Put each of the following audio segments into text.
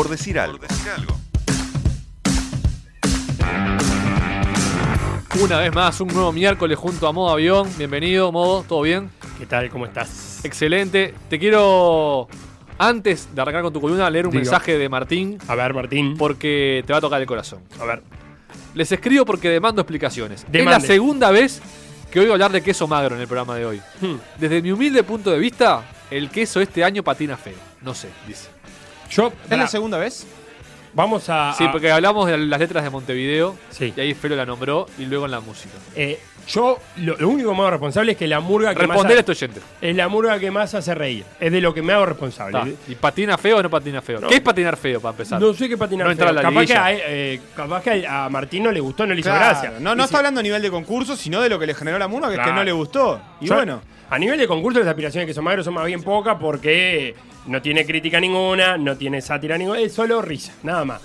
por decir algo. Una vez más, un nuevo miércoles junto a Modo Avión. Bienvenido, Modo, ¿todo bien? ¿Qué tal? ¿Cómo estás? Excelente. Te quiero, antes de arrancar con tu columna, leer un mensaje de Martín, A ver, Martín. porque te va a tocar el corazón. A ver. Les escribo porque demando explicaciones. Es la segunda vez que oigo hablar de queso magro en el programa de hoy. Hmm. Desde mi humilde punto de vista, el queso este año patina feo. No sé, dice. Yo. ¿Es la segunda vez? Vamos a. Sí, a- porque hablamos de las letras de Montevideo, Sí. y ahí Felo la nombró, y luego en la música. Eh, yo, lo, lo único que me hago responsable es que la murga que Responder a más. este oyente. ha- Es la murga que más hace reír. Es de lo que me hago responsable. Ta. ¿Y patina feo o no patina feo? No. ¿Qué es patinar feo para empezar? No sé qué patinar No feo. a la capaz, que liguilla. a, eh, capaz que a Martín no le gustó, no le hizo gracia. No, no Y está si- hablando a nivel de concurso, sino de lo que le generó la murga, que es que no le gustó. Y Yo- bueno, A nivel de concurso, las aspiraciones de Queso Magro son más bien pocas porque no tiene crítica ninguna, no tiene sátira ninguna, es solo risa, nada más.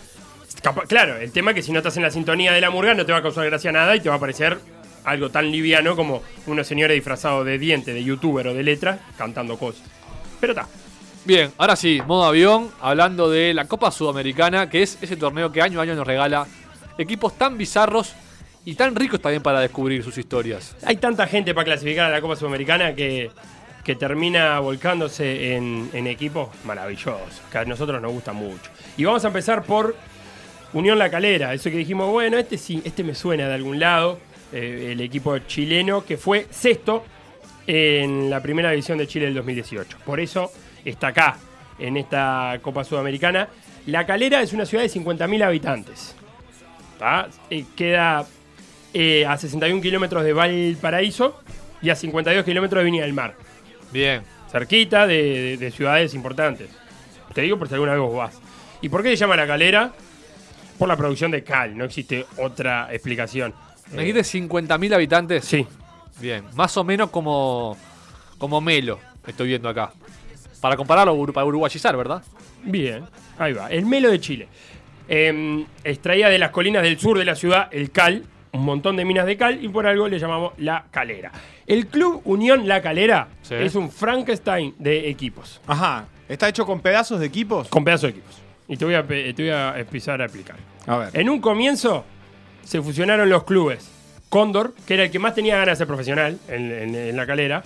Claro, el tema es que si no estás en la sintonía de la murga no te va a causar gracia nada y te va a parecer algo tan liviano como unos señores disfrazados de diente, de youtuber o de letra, cantando cosas. Pero está. Bien, ahora sí, modo avión, hablando de la Copa Sudamericana, que es ese torneo que año a año nos regala equipos tan bizarros y tan ricos también para descubrir sus historias. Hay tanta gente para clasificar a la Copa Sudamericana que, que termina volcándose en, en equipos maravillosos, que a nosotros nos gusta mucho. Y vamos a empezar por Unión La Calera, eso que dijimos, bueno, este sí, este me suena de algún lado, eh, el equipo chileno que fue sexto en la primera división de Chile del 2018. Por eso está acá, en esta Copa Sudamericana. La Calera es una ciudad de 50.000 habitantes. Eh, queda eh, a 61 kilómetros de Valparaíso y a 52 kilómetros de Viña del Mar. Bien, Cerquita de, de- de ciudades importantes. Te digo por si alguna vez vos vas. ¿Y por qué se llama La Calera? Por la producción de cal, no existe otra explicación. Me dijiste 50.000 habitantes. Sí, Bien, más o menos como, como Melo, estoy viendo acá. Para compararlo, para uruguayizar, ¿verdad? bien, ahí va. El Melo de Chile. Eh, extraía de las colinas del sur de la ciudad el cal, un montón de minas de cal, y por algo le llamamos La Calera. El Club Unión La Calera Sí. es un Frankenstein de equipos. ajá, ¿está hecho con pedazos de equipos? Con pedazos de equipos. Y te voy a, te voy a empezar a explicar. A ver. En un comienzo se fusionaron los clubes. Cóndor, que era el que más tenía ganas de ser profesional en, en- en la calera.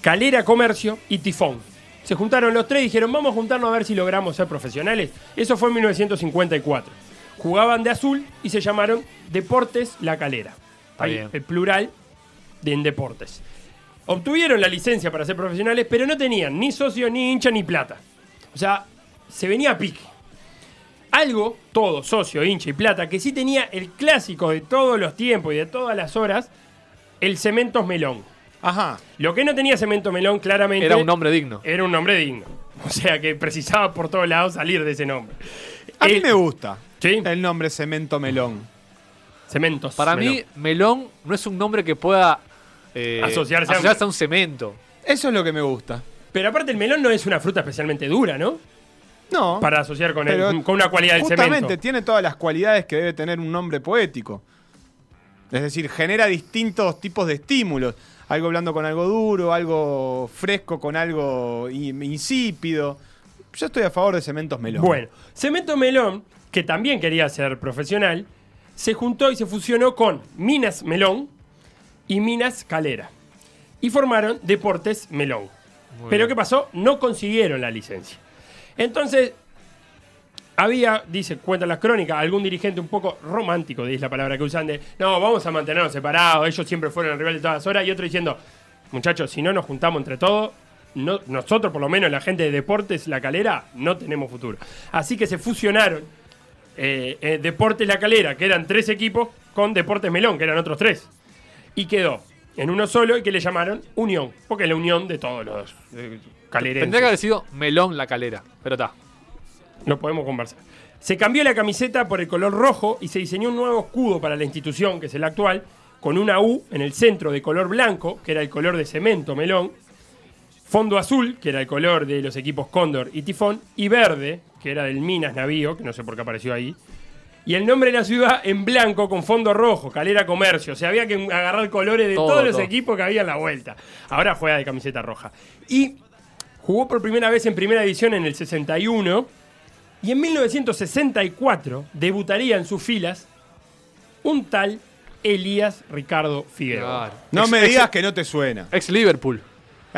Calera Comercio y Tifón. Se juntaron los tres y dijeron, vamos a juntarnos a ver si logramos ser profesionales. Eso fue en 1954. Jugaban de azul y se llamaron Deportes La Calera. Ahí, el plural de en deportes. Obtuvieron la licencia para ser profesionales, pero no tenían ni socio, ni hincha, ni plata. O sea, se venía a pique. Algo, todo, socio, hincha y plata, que sí tenía el clásico de todos los tiempos y de todas las horas, el Cementos Melón. Ajá. Lo que no tenía Cemento Melón, claramente. Era un nombre digno. Era un nombre digno. O sea que precisaba por todos lados salir de ese nombre. A mí me gusta Sí, el nombre Cemento Melón. Cementos. Para Melón. mí, melón no es un nombre que pueda eh, Asociarse a- a un cemento. Eso es lo que me gusta. Pero aparte, el melón no es una fruta especialmente dura, ¿no? No. Para asociar con, el- con una cualidad del Justamente, cemento. tiene todas las cualidades que debe tener un nombre poético. Es decir, genera distintos tipos de estímulos. Algo blando con algo duro, algo fresco con algo in- insípido. Yo estoy a favor de Cementos Melón. Bueno, Cemento Melón, que también quería ser profesional, se juntó y se fusionó con Minas Melón y Minas Calera. Y formaron Deportes Melón. Muy Pero bien. ¿qué pasó? No consiguieron la licencia. Entonces, había, dice, cuentan las crónicas, algún dirigente un poco romántico, es la palabra que usan, de, no, vamos a mantenernos separados, ellos siempre fueron el rival de todas las horas, y otro diciendo, muchachos, si no nos juntamos entre todos, no, nosotros, por lo menos la gente de deportes, la calera, no tenemos futuro. Así que se fusionaron eh, eh, Deportes La Calera, que eran tres equipos, con Deportes Melón, que eran otros tres. Y quedó en uno solo y que le llamaron Unión, porque es la unión de todos los eh, calerenses. Tendría que haber sido melón la calera, pero está. Lo podemos conversar. Se cambió la camiseta por el color rojo y se diseñó un nuevo escudo para la institución, que es el actual, con una U en el centro de color blanco, que era el color de cemento melón, fondo azul, que era el color de los equipos Cóndor y Tifón, y verde, que era del Minas Navío, que no sé por qué apareció ahí, y el nombre de la ciudad en blanco con fondo rojo, Calera Comercio. O sea, había que agarrar colores de Todo, todos los todo. equipos que había en la vuelta. Ahora juega de camiseta roja. Y jugó por primera vez en primera división en el 61 Y en 1964 debutaría en sus filas un tal Elías Ricardo Figueroa. Claro. No Ex- me ex- digas que no te suena. Ex Liverpool.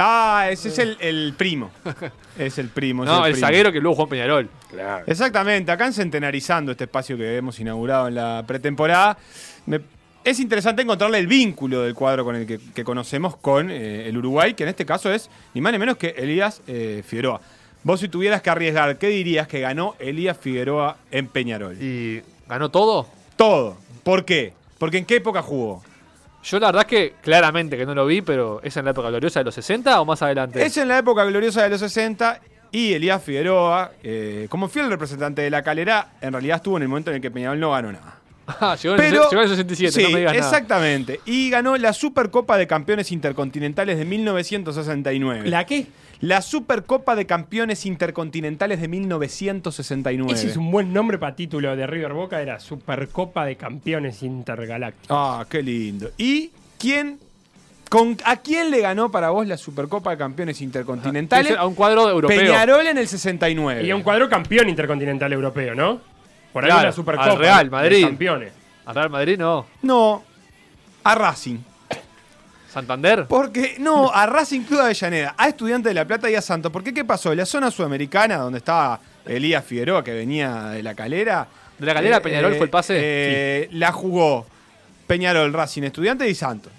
Ah, ese es el, el primo. Es el primo. es No, el primo. zaguero que luego jugó en Peñarol. Claro. Exactamente, acá en Centenarizando, este espacio que hemos inaugurado en la pretemporada, me- es interesante encontrarle el vínculo del cuadro con el que, que conocemos con eh, el Uruguay, que en este caso es ni más ni menos que Elías eh, Figueroa. Vos si tuvieras que arriesgar, ¿qué dirías que ganó Elías Figueroa en Peñarol? ¿Y ganó todo? Todo. ¿Por qué? Porque en qué época jugó. Yo la verdad es que claramente que no lo vi, pero ¿es en la época gloriosa de los 60 o más adelante? Es en la época gloriosa de los 60 y Elías Figueroa, eh, como fiel representante de la calera, en realidad estuvo en el momento en el que Peñarol no ganó nada. Ah, llegó, en el, Pero, llegó en el 67, sí, no me digas nada. exactamente. Y ganó la Supercopa de Campeones Intercontinentales de 1969. ¿La qué? La Supercopa de Campeones Intercontinentales de 1969. Ese es un buen nombre para título de River Boca, era Supercopa de Campeones Intergalácticos. Ah, qué lindo. ¿Y quién? Con, ¿A quién le ganó para vos la Supercopa de Campeones Intercontinentales? A un cuadro europeo. Peñarol en el 69. Y un cuadro campeón intercontinental europeo, ¿no? Por ahí Claro, una Supercopa. al Real de Madrid. Campeones. A Real Madrid no. No, a Racing. Santander. Porque, no, a Racing Club de Avellaneda, a Estudiantes de La Plata y a Santos. ¿Por qué qué pasó? La zona sudamericana, donde estaba Elías Figueroa, que venía de la calera. De la calera a Peñarol fue el pase. eh, La jugó Peñarol, Racing, Estudiantes y Santos.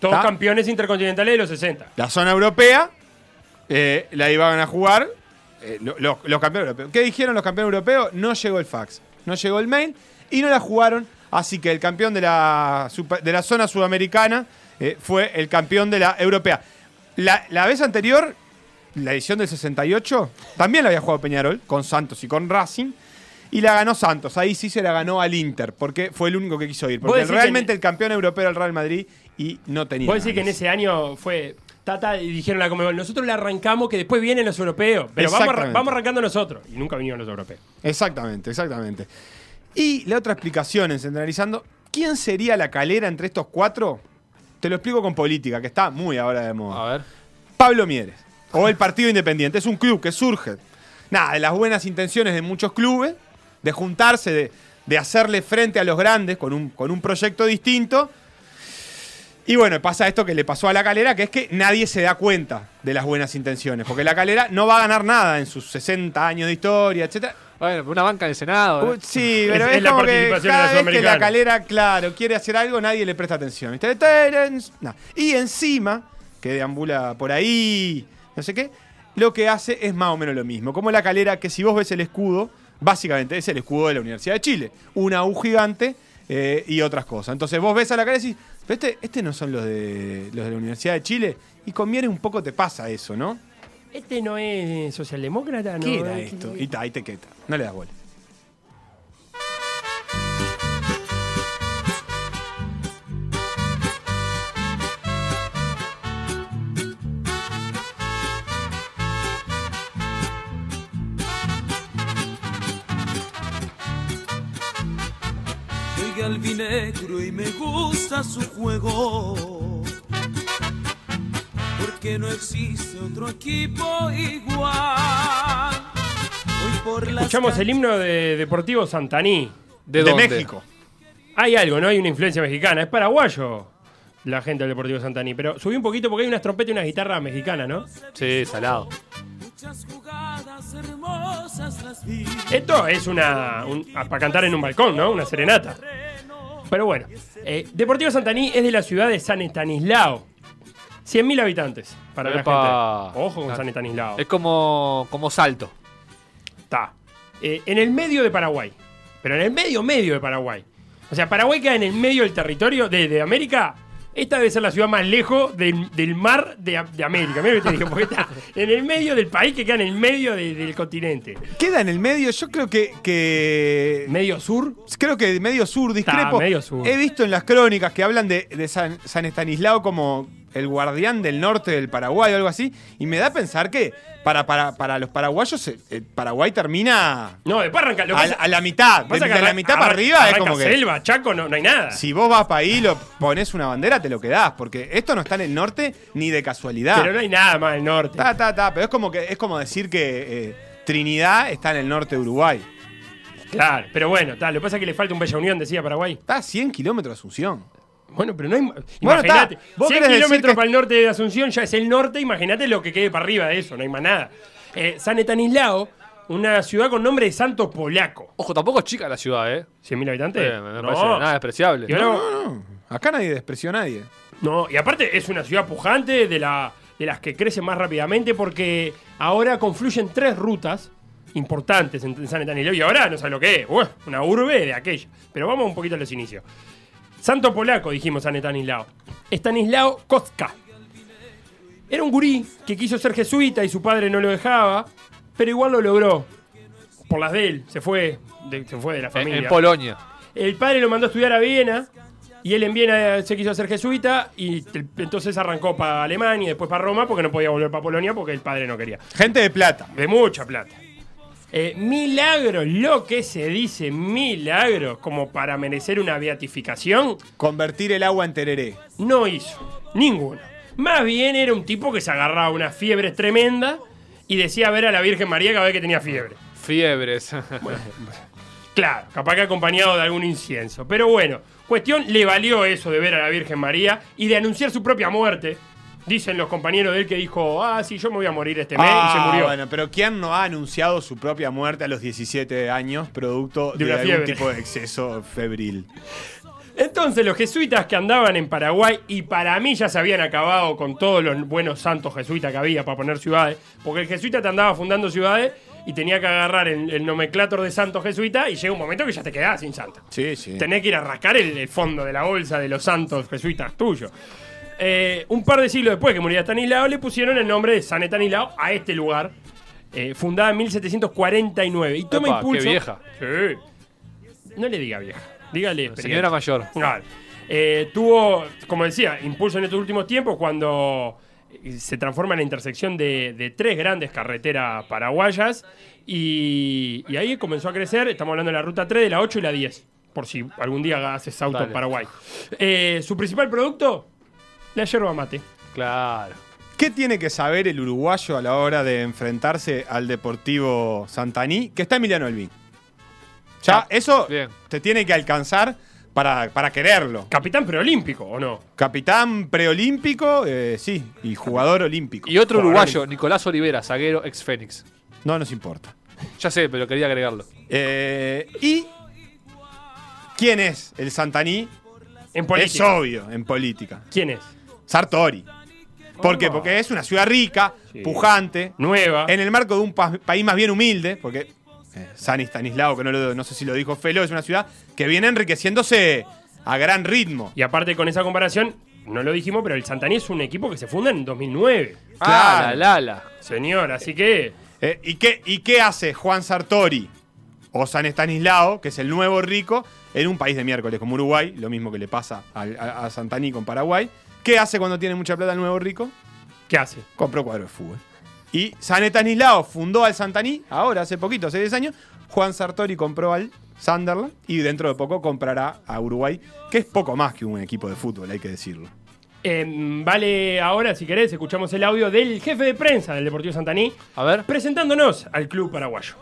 Todos ¿Está? campeones intercontinentales de los 60. La zona europea eh, la iban a jugar eh, lo- lo- los campeones europeos. ¿Qué dijeron los campeones europeos? No llegó el fax, no llegó el mail y no la jugaron. Así que el campeón de la, super- de la zona sudamericana eh, fue el campeón de la europea. La, la vez anterior, la edición del 68, también la había jugado Peñarol con Santos y con Racing. Y la ganó Santos. Ahí sí se la ganó al Inter, porque fue el único que quiso ir. ¿Vos Porque realmente en- el campeón europeo era el Real Madrid y no tenía. Puedo decir que en ese año fue Tata y dijeron la Comebol, nosotros le arrancamos que después vienen los europeos, pero vamos, vamos arrancando nosotros. Y nunca vinieron los europeos. Exactamente, exactamente. Y la otra explicación en Centralizando, ¿quién sería la calera entre estos cuatro? Te lo explico con política, que está muy ahora de moda. A ver. Pablo Mieres, o el Partido Independiente, es un club que surge, nada, de las buenas intenciones de muchos clubes, de juntarse, de, de hacerle frente a los grandes con un, con un proyecto distinto. Y bueno, pasa esto que le pasó a la calera, que es que nadie se da cuenta de las buenas intenciones, porque la calera no va a ganar nada en sus 60 años de historia, etcétera. Bueno, una banca del Senado. Uy, ¿eh? Sí, pero Es- es, es la que de cada la vez que la calera, claro, quiere hacer algo, nadie le presta atención. Y encima, que deambula por ahí, no sé qué, lo que hace es más o menos lo mismo. Como la calera, que si vos ves el escudo, básicamente es el escudo de la Universidad de Chile. Una U gigante eh, y otras cosas. Entonces vos ves a la calera y decís, pero este, este no son los de, los de la Universidad de Chile. Y con Mieres un poco te pasa eso, ¿no? Este no es socialdemócrata, ¿no? ¿Qué era ¿Qué- esto? Y ta, ahí te queta. No le das bola. Albinegro y me gusta su juego. Porque no existe otro equipo igual. Hoy por Escuchamos el himno de Deportivo Santaní. ¿De, de dónde? México. Hay algo, ¿no? Hay una influencia mexicana. Es paraguayo la gente del Deportivo Santaní. Pero subí un poquito porque hay unas trompetas y una guitarra mexicana, ¿no? Sí, salado. muchas jugadas hermosas las vi. Esto es una. un- para cantar en un balcón, ¿no? Una serenata. Pero bueno. eh, Deportivo Santaní es de la ciudad de San Estanislao. 100.000 habitantes para la gente. Ojo con. San Estanislao. Es como, como salto. Está. Eh, en el medio de Paraguay. Pero en el medio, medio de Paraguay. O sea, Paraguay queda en el medio del territorio de, de América. Esta debe ser la ciudad más lejos del, del mar de, de América. Mira lo que te digo, porque está en el medio del país que queda en el medio de- del continente. Queda en el medio, yo creo que, que Medio sur. Creo que medio sur, discrepo. Medio sur. He visto en las crónicas que hablan de, de San, San Estanislao como el guardián del norte del Paraguay o algo así. Y me da a pensar que para, para, para los paraguayos, eh, eh, Paraguay termina No, después arranca. Lo a, pasa- a la mitad. De, de la mitad para arriba es como que. selva, Chaco, no, no hay nada. Si vos vas para ahí, lo pones una bandera, te lo quedás. Porque esto no está en el norte ni de casualidad. Pero no hay nada más al norte. Ta, ta, ta, pero es como que es como decir que, eh, Trinidad está en el norte de Uruguay. Claro, pero bueno, tal, lo que pasa es que le falta un Bella Unión, decía Paraguay. Está a 100 kilómetros de Asunción. Bueno, pero no hay. Bueno, Imagínate. Vos 100 querés decir kilómetros que- para el norte de Asunción ya es el norte, imagínate lo que quede para arriba de eso, no hay más nada. Eh, San Etanislao, una ciudad con nombre de santo polaco. Ojo, tampoco es chica la ciudad, ¿eh? ¿100.000 habitantes? Eh, me parece nada despreciable. Ahora- No, no, acá nadie despreció a nadie. No, y aparte es una ciudad pujante de, la, de las que crece más rápidamente porque ahora confluyen tres rutas importantes en, San Etanislao y ahora no sé lo que es, una urbe de aquella. Pero vamos un poquito a los inicios. Santo Polaco, dijimos San Etanislao. Estanislao Kostka. Era un gurí que quiso ser jesuita y su padre no lo dejaba, pero igual lo logró. Por las de él, se fue de, se fue de la En, familia. en Polonia. El padre lo mandó a estudiar a Viena y él en Viena se quiso hacer jesuita y te- entonces arrancó para Alemania y después para Roma porque no podía volver para Polonia porque el padre no quería. Gente de plata. De mucha plata. Eh, milagros, lo que se dice milagros como para merecer una beatificación, Convertir el agua en tereré. no hizo. Ninguno. Más bien era un tipo que se agarraba unas fiebres tremendas y decía ver a la Virgen María cada vez que tenía fiebre. Fiebres. Claro, capaz que acompañado de algún incienso. Pero bueno, cuestión, le valió eso de ver a la Virgen María y de anunciar su propia muerte. Dicen los compañeros de él que dijo, ah, sí, yo me voy a morir este mes y se Ah, murió. Bueno, pero ¿quién no ha anunciado su propia muerte a los 17 años producto De de, algún fiebre. tipo de exceso febril? Entonces los jesuitas que andaban en Paraguay y para mí ya se habían acabado con todos los buenos santos jesuitas que había para poner ciudades, porque el jesuita te andaba fundando ciudades y tenía que agarrar el, el nomenclator de santos jesuita y llega un momento que ya te quedás sin santo. Sí, sí. Tenés que ir a rascar el, el fondo de la bolsa de los santos jesuitas tuyos. Eh, un par de siglos después que moría Estanislao, le pusieron el nombre de San Estanislao a este lugar, eh, fundada en 1749. Y toma qué impulso. vieja. Sí. No le diga vieja, dígale. Señora mayor. Claro. Eh, tuvo, como decía, impulso en estos últimos tiempos cuando se transforma en la intersección de, de tres grandes carreteras paraguayas y, y ahí comenzó a crecer, estamos hablando de la ruta 3, de la 8 y la 10, por si algún día haces auto en. Paraguay. Eh, su principal producto, la yerba mate. Claro. ¿Qué tiene que saber el uruguayo a la hora de enfrentarse al Deportivo Santaní? Que está Emiliano Elvin. Ya, Ah, eso bien. te tiene que alcanzar para, para quererlo. Capitán preolímpico, ¿o no? Capitán preolímpico, eh, sí, y jugador olímpico. Y otro Jugador uruguayo, Nicolás Olivera, zaguero ex Fénix. No nos importa. Ya sé, pero quería agregarlo. Eh, ¿Y quién es el Santaní? En Es política. obvio en política. ¿Quién es? Sartori. ¿Por qué? Porque es una ciudad rica, Sí. pujante, Nueva. en el marco de un pa- país más bien humilde, porque eh, San Estanislao, que no, lo- no sé si lo dijo Felo, es una ciudad que viene enriqueciéndose a gran ritmo. Y aparte con esa comparación, no lo dijimos, pero el Santaní es un equipo que se funda en 2009. Ah, Claro. la Lala. Señor, así que Eh, ¿y, qué, ¿Y qué hace Juan Sartori o San Estanislao, que es el nuevo rico, en un país de miércoles como Uruguay, lo mismo que le pasa a Santaní con Paraguay? ¿Qué hace cuando tiene mucha plata el nuevo rico? ¿qué hace? compró cuadro de fútbol. Y San Estanislao fundó al Santaní, ahora hace poquito, hace 10 años. Juan Sartori compró al Sunderland y dentro de poco comprará a Uruguay, que es poco más que un equipo de fútbol, hay que decirlo. Eh, vale, ahora, si querés, escuchamos el audio del jefe de prensa del Deportivo Santaní A ver. presentándonos al club paraguayo.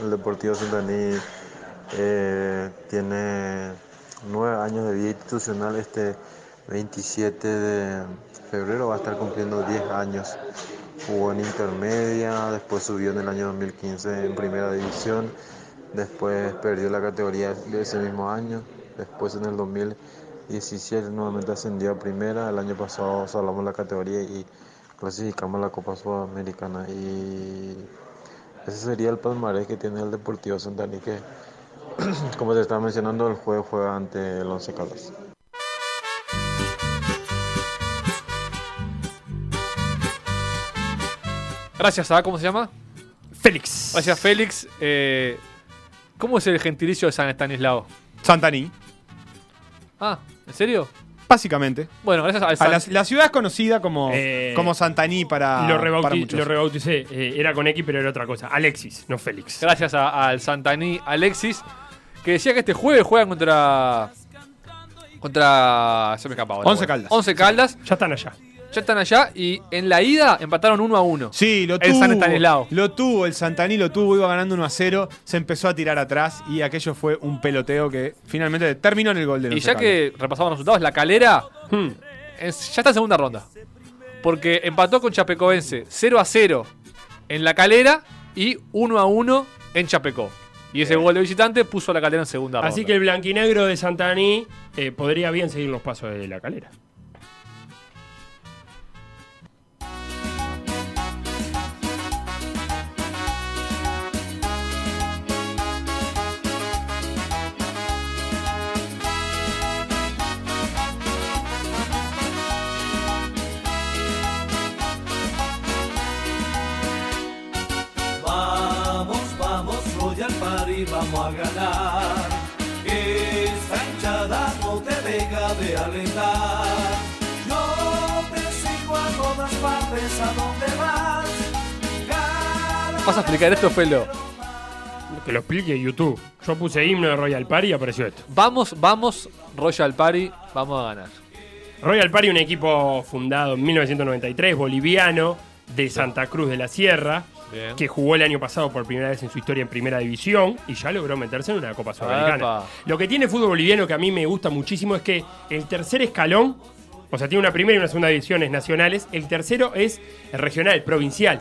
El Deportivo Santaní eh, tiene nueve años de vida institucional. Este 27 de febrero va a estar cumpliendo 10 años. Jugó en intermedia, después subió en el año 2015 en primera división, después perdió la categoría de ese mismo año, después en el 2017 nuevamente ascendió a primera, el año pasado salvamos la categoría y clasificamos la Copa Sudamericana y ese sería el palmarés que tiene el Deportivo Santaní que, como te estaba mencionando, el juego juega ante el Once Caldas. Gracias a, ¿cómo se llama? Félix. Gracias, Félix. Eh, ¿Cómo es el gentilicio de San Estanislao? Santaní, Ah, ¿en serio? básicamente. Bueno, gracias al A San... la, la ciudad es conocida como, Eh, como Santaní para, lo, para rebauti- muchos. lo rebauticé, eh, era con X, pero era otra cosa. Alexis, no Félix. Gracias a- al Santaní Alexis, que decía que este jueves juegan contra. Contra. Se me escapa ahora. Once bueno. Caldas. Once Caldas. Ya están allá. ya están allá y en la ida empataron 1 a 1. Sí, lo El tuvo. San Estanislao. Lo tuvo, el Santaní lo tuvo, iba ganando 1 a 0, se empezó a tirar atrás y aquello fue un peloteo que finalmente terminó en el gol de Y ya Caldas. que repasamos los resultados, la calera Hmm. es- ya está en segunda ronda. Porque empató con Chapecoense 0 a 0 en la calera y 1 a 1 en Chapecó. Y ese gol de visitante puso a la calera en segunda ronda. Así que el blanquinegro de Santaní eh, podría bien seguir los pasos de la calera. A ganar. Esta hinchada no te deja de alentar. Yo te sigo a todas partes, a donde vas. Cada ¿Vas a explicar esto, Felo? Que lo explique YouTube. Yo puse himno de Royal Party y apareció esto. Vamos, vamos, Royal Party, vamos a ganar. Royal Party, un equipo fundado en 1993, boliviano, de Santa Cruz de la Sierra, Bien. que jugó el año pasado por primera vez en su historia en primera división y ya logró meterse en una Copa Sudamericana. Lo que tiene el fútbol boliviano que a mí me gusta muchísimo es que el tercer escalón, o sea, tiene una primera y una segunda divisiones nacionales, el tercero es el regional, provincial.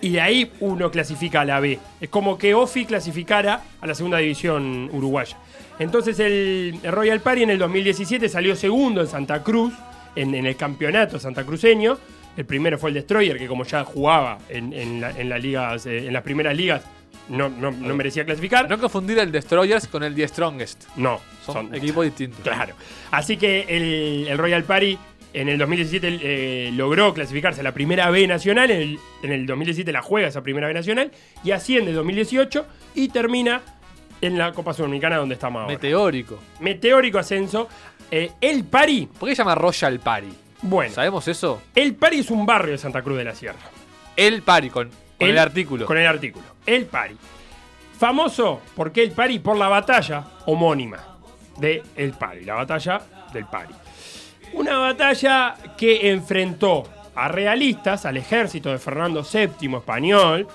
Y de ahí uno clasifica a la B. Es como que Ofi clasificara a la segunda división uruguaya. Entonces el, el Royal Party en el 2017 salió segundo en Santa Cruz, en, en el campeonato santacruceño. El primero fue el Destroyer, que como ya jugaba en, en la- en las ligas, eh, en las primeras ligas, no, no- no merecía clasificar. No confundir el Destroyers con el The Strongest. No, Son, equipos distintos. Claro. Así que el, el Royal Party en el 2017 eh, logró clasificarse a la primera B nacional. En el, en el 2017 la juega esa primera B nacional. Y asciende en 2018 y termina en la Copa Sudamericana donde estamos ahora. Meteórico. Meteórico ascenso. Eh, el Pari, ¿Por qué se llama Royal Party? Bueno, ¿Sabemos eso? el Pari es un barrio de Santa Cruz de la Sierra. El Party, con, con el, El- artículo. Con el artículo. El Pari. Famoso, porque el Pari? Por la batalla homónima de El Pari. La batalla del Pari. Una batalla que enfrentó a realistas, al ejército de Fernando VII español,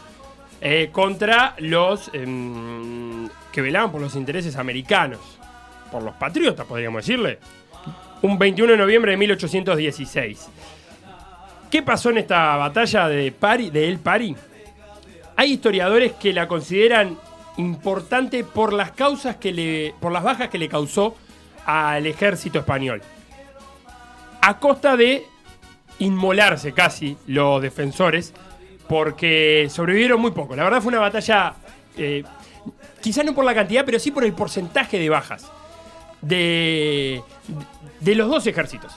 eh, contra los em, que velaban por los intereses americanos. Por los patriotas, podríamos decirle. Un 21 de noviembre de 1816. ¿Qué pasó en esta batalla de, Pari, de El Pari? Hay historiadores que la consideran importante por las causas que le. por las bajas que le causó al ejército español. A costa de inmolarse casi los defensores. Porque sobrevivieron muy poco. La verdad fue una batalla. eh, quizá no por la cantidad, pero sí por el porcentaje de bajas. De. de los dos ejércitos.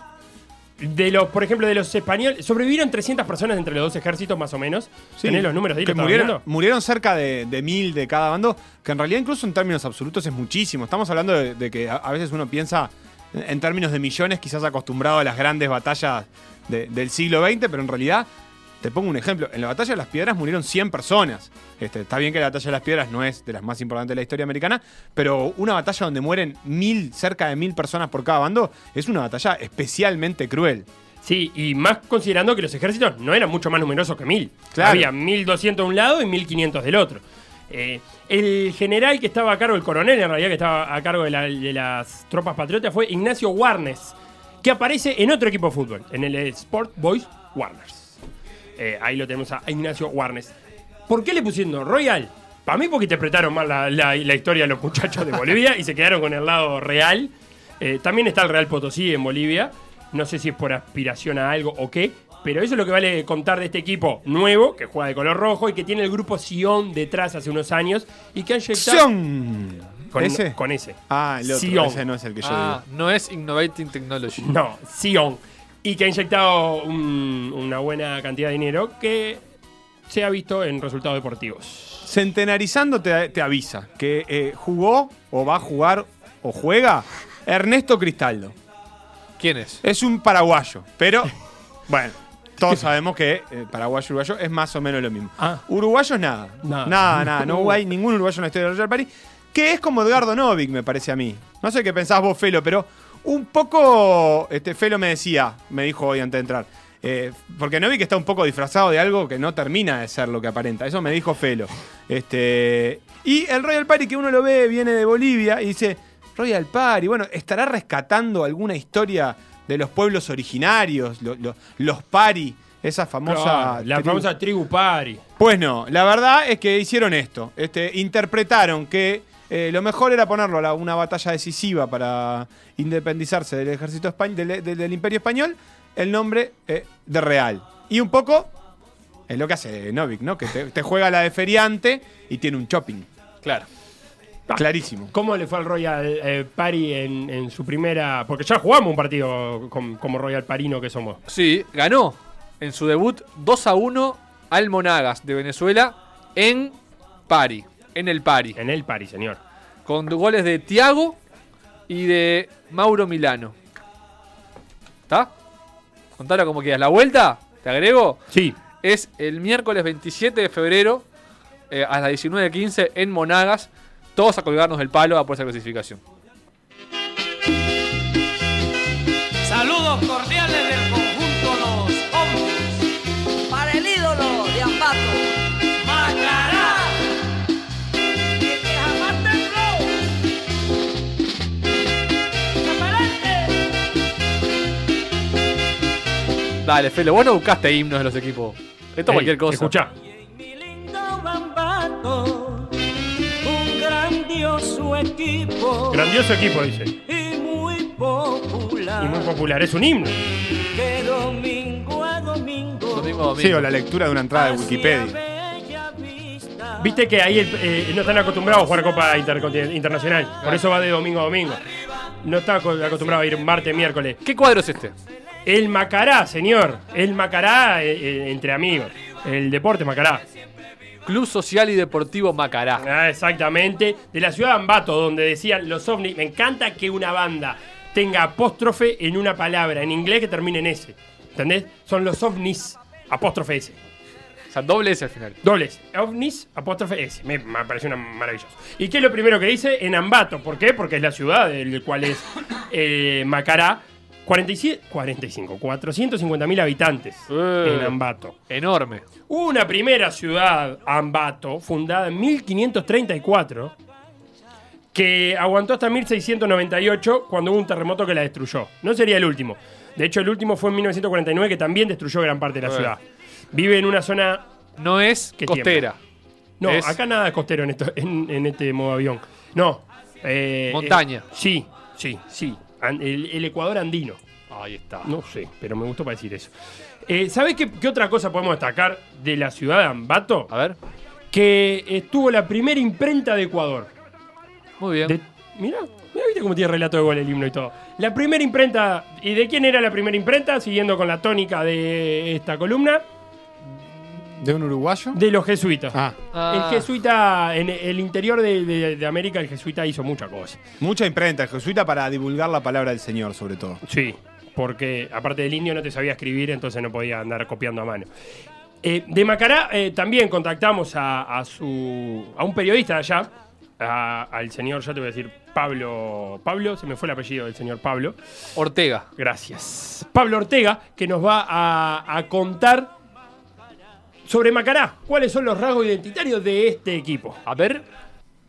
De los, por ejemplo, de los españoles, sobrevivieron 300 personas entre los dos ejércitos, más o menos. Sí, ¿Tenés los números de que ¿Lo estabas murieron, murieron cerca de, de mil de cada bando, que en realidad incluso en términos absolutos es muchísimo. Estamos hablando de, de que a, a veces uno piensa en, en términos de millones, quizás acostumbrado a las grandes batallas de- del siglo XX, pero en realidad, te pongo un ejemplo, en la batalla de las piedras murieron 100 personas. Este, está bien que la batalla de las piedras no es de las más importantes de la historia americana, pero una batalla donde mueren mil, cerca de mil personas por cada bando, es una batalla especialmente cruel. Sí, y más considerando que los ejércitos no eran mucho más numerosos que mil. Claro. Había 1200 de un lado y 1500 del otro. Eh, el general que estaba a cargo, el coronel en realidad que estaba a cargo de, la- de las tropas patriotas fue Ignacio Warnes, que aparece en otro equipo de fútbol, en el Sport Boys Warners. Eh, ahí lo tenemos a Ignacio Warnes. ¿Por qué le pusieron Royal? Para mí porque interpretaron mal la, la- la historia de los muchachos de Bolivia y se quedaron con el lado real. Eh, también está el Real Potosí en Bolivia. No sé si es por aspiración a algo o qué. Pero eso es lo que vale contar de este equipo nuevo, que juega de color rojo y que tiene el grupo Sion detrás hace unos años y que han llegado ¡Sion! con ¿Ese? con ese. Ah, el otro, Sion. ese no es el que yo Ah, digo. no es Innovating Technology. No, Sion. Y que ha inyectado un- una buena cantidad de dinero que se ha visto en resultados deportivos. Centenarizando te, te avisa que eh, jugó o va a jugar o juega Ernesto Cristaldo. ¿Quién es? Es un paraguayo, pero bueno, todos sabemos que eh, paraguayo y uruguayo es más o menos lo mismo. Ah. Uruguayos nada. Nada. Nada, nada. No hay ningún uruguayo en la historia de Royal Party. Que es como Edgardo Novik, me parece a mí. No sé qué pensás vos, Felo, pero un poco. Este, Felo me decía, me dijo hoy antes de entrar. Eh, porque Novik está un poco disfrazado de algo que no termina de ser lo que aparenta. Eso me dijo Felo. Este, y el Royal Party que uno lo ve viene de Bolivia y dice, Royal Party, bueno, ¿estará rescatando alguna historia de los pueblos originarios, lo- lo- los Pari, esa famosa... La tribu? famosa tribu Pari. Pues no, la verdad es que hicieron esto. Este, interpretaron que eh, lo mejor era ponerlo a la- una batalla decisiva para independizarse del ejército español, del, del- del imperio español, el nombre eh, de Real. Y un poco es lo que hace Novik, ¿no? Que te, te juega la de feriante y tiene un shopping. Claro. Ah. Clarísimo. ¿Cómo le fue al Royal eh, Pari en, en su primera.? Porque ya jugamos un partido con- como Royal Parino que somos. Sí, ganó en su debut 2 a 1 al Monagas de Venezuela en Pari, en el Pari, En el Pari, señor. con goles de Tiago y de Mauro Milano. ¿Está? Contalo como quieras. La vuelta, te agrego, Sí. es el miércoles 27 de febrero eh, a las 19.15 en Monagas. Todos a colgarnos del palo a por esa clasificación. Dale, Felo, vos no buscaste himnos de los equipos. Esto es cualquier cosa. Bambato, un grandioso equipo Grandioso equipo, dice. y muy popular. Y muy popular. Es un himno. Que domingo a domingo. Domingo a domingo. Sí, o la lectura de una entrada de Wikipedia. Viste que ahí eh, no están acostumbrados a jugar Copa Internacional. Por eso va de domingo a domingo. No está co- acostumbrado a ir martes, miércoles. ¿Qué cuadro es este? El Macará, señor. El Macará eh, eh, entre amigos. El deporte Macará. Club Social y Deportivo Macará. Ah, exactamente. De la ciudad de Ambato, donde decían los ovnis. Me encanta que una banda tenga apóstrofe en una palabra en inglés que termine en S. ¿Entendés? Son los ovnis, apóstrofe S. O sea, doble S al final. Dobles. Ovnis, apóstrofe S. Me, me pareció una maravilloso. ¿Y qué es lo primero que dice? En Ambato. ¿Por qué? Porque es la ciudad del cual es eh, Macará. 47, 45, 450 mil habitantes Eh. en Ambato. Enorme. Una primera ciudad, Ambato, fundada en 1534, que aguantó hasta 1698 cuando hubo un terremoto que la destruyó. No sería el último. De hecho, el último fue en 1949 que también destruyó gran parte de la Eh. ciudad. Vive en una zona... No es ¿Qué costera. No, Es- acá nada es costero en, esto, en, en este modo avión. No. eh, Montaña. sí, sí, sí. El, el Ecuador andino. Ahí está. No sé, pero me gustó para decir eso. Eh, ¿Sabés qué, qué otra cosa podemos destacar de la ciudad de Ambato? A ver. que estuvo la primera imprenta de Ecuador. Muy bien. De, mirá, mirá, viste cómo tiene relato de gol el himno y todo. La primera imprenta, ¿y de quién era la primera imprenta? Siguiendo con la tónica de esta columna, ¿De un uruguayo? de los jesuitas. Ah, Ah, El jesuita, en el interior de, de- de América, el jesuita hizo muchas cosas. mucha imprenta, el jesuita para divulgar la palabra del Señor, sobre todo. Sí, porque aparte del indio no te sabía escribir, entonces no podía andar copiando a mano. Eh, de Macará eh, también contactamos a, a su, a un periodista de allá, a- al señor, ya te voy a decir, Pablo. Pablo, se me fue el apellido del señor Pablo. Ortega. Gracias. Pablo Ortega, que nos va a, a contar sobre Macará. ¿Cuáles son los rasgos identitarios de este equipo? A ver.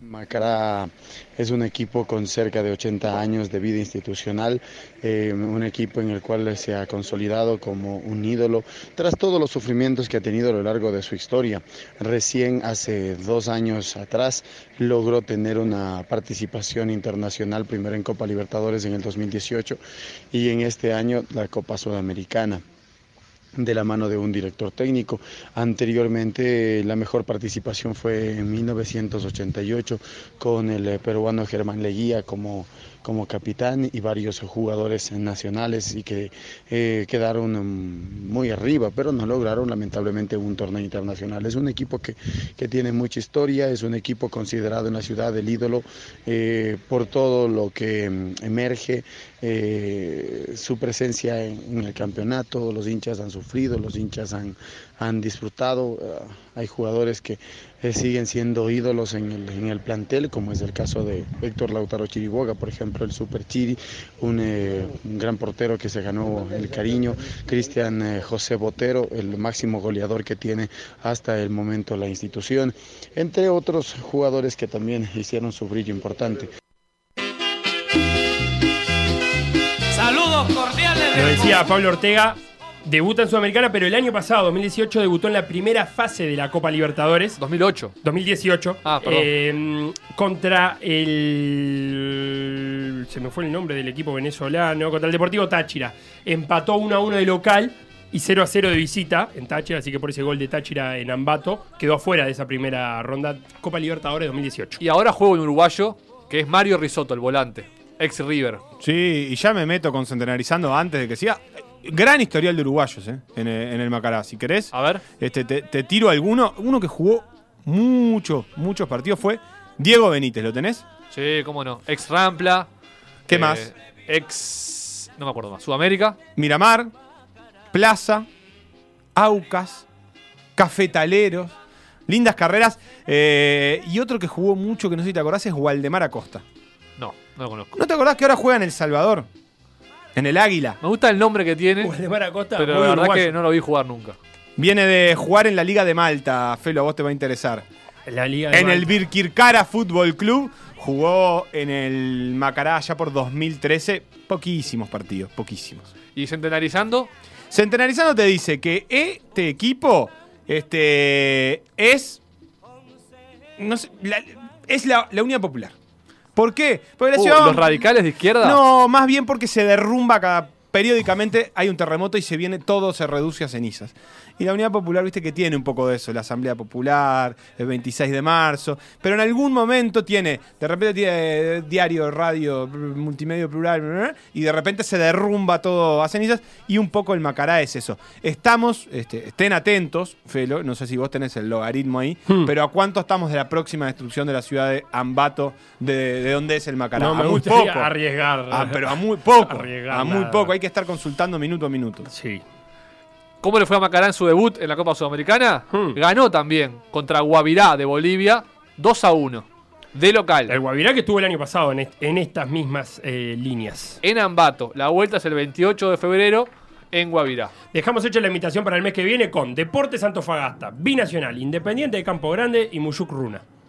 Macará es un equipo con cerca de 80 años de vida institucional, eh, un equipo en el cual se ha consolidado como un ídolo tras todos los sufrimientos que ha tenido a lo largo de su historia. Recién hace dos años atrás logró tener una participación internacional, primero en Copa Libertadores en el 2018 y en este año la Copa Sudamericana de la mano de un director técnico. Anteriormente la mejor participación fue en 1988 con el eh, peruano Germán Leguía como, como capitán y varios jugadores nacionales y que eh, quedaron mm, muy arriba, pero no lograron lamentablemente un torneo internacional. Es un equipo que, que tiene mucha historia, es un equipo considerado en la ciudad el ídolo eh, por todo lo que mm, emerge, eh, su presencia en, en el campeonato, los hinchas han sufrido, los hinchas han, han disfrutado. eh, hay jugadores que eh, siguen siendo ídolos en el, en el plantel, como es el caso de Héctor Lautaro Chiriboga, por ejemplo, el Super Chiri, un, eh, un gran portero que se ganó el cariño, Cristian eh, José Botero, el máximo goleador que tiene hasta el momento la institución, entre otros jugadores que también hicieron su brillo importante. Saludos cordiales. Lo decía Pablo Ortega, debuta en Sudamericana, pero el año pasado, 2018, debutó en la primera fase de la Copa Libertadores. 2008. 2018. Ah, perdón. eh, contra el. Se me fue el nombre del equipo venezolano. Contra el Deportivo Táchira. Empató 1 a 1 de local y 0 a 0 de visita en Táchira. Así que por ese gol de Táchira en Ambato quedó afuera de esa primera ronda Copa Libertadores 2018. Y ahora juego un uruguayo que es Mario Risotto, el volante. Ex River. Sí, y ya me meto con Centenarizando antes de que siga. Gran historial de uruguayos eh, en, el, en el Macará. Si querés, A ver. este, te, te tiro alguno. Uno que jugó muchos, muchos partidos fue Diego Benítez. ¿Lo tenés? Sí, cómo no. Ex Rampla. ¿Qué eh, más? Ex. No me acuerdo más. Sudamérica. Miramar, Plaza, Aucas, Cafetaleros. Lindas carreras. Eh, y otro que jugó mucho, que no sé si te acordás, es Waldemar Acosta. No, no lo conozco. ¿No te acordás que ahora juega en El Salvador? En el Águila. Me gusta el nombre que tiene, Waldemar Acosta, pero muy la verdad uruguayo. que no lo vi jugar nunca. Viene de jugar en la Liga de Malta. Felo, a vos te va a interesar. La Liga de En el Malta. Birkirkara Fútbol Club jugó en el Macará ya por 2013. Poquísimos partidos, poquísimos. Y centenarizando, Centenarizando te dice que este equipo este, es. No sé, la- es la, la Unión Popular. ¿Por qué? Porque la uh, ciudad. los radicales de izquierda. No, más bien porque se derrumba cada. Periódicamente hay un terremoto y se viene todo, se reduce a cenizas. Y la Unidad Popular, viste que tiene un poco de eso, la Asamblea Popular, el 26 de marzo, pero en algún momento tiene, de repente tiene eh, diario, radio, multimedia plural, y de repente se derrumba todo a cenizas, y un poco el Macará es eso. Estamos, este, estén atentos, Felo, no sé si vos tenés el logaritmo ahí, Hmm. pero ¿a cuánto estamos de la próxima destrucción de la ciudad de Ambato, de, de dónde es el Macará? No A me muy gustaría poco. arriesgar. Ah, pero a muy poco. Arriesgar A muy nada. poco. Hay que estar consultando minuto a minuto. Sí. ¿Cómo le fue a Macará en su debut en la Copa Sudamericana? Hmm. Ganó también contra Guavirá de Bolivia 2 a 1. De local. El Guavirá que estuvo el año pasado en, est- en estas mismas eh, líneas. En Ambato. La vuelta es el 28 de febrero en Guavirá. Dejamos hecha la invitación para el mes que viene con Deportes Antofagasta, Binacional, Independiente de Campo Grande y Muyuc Runa.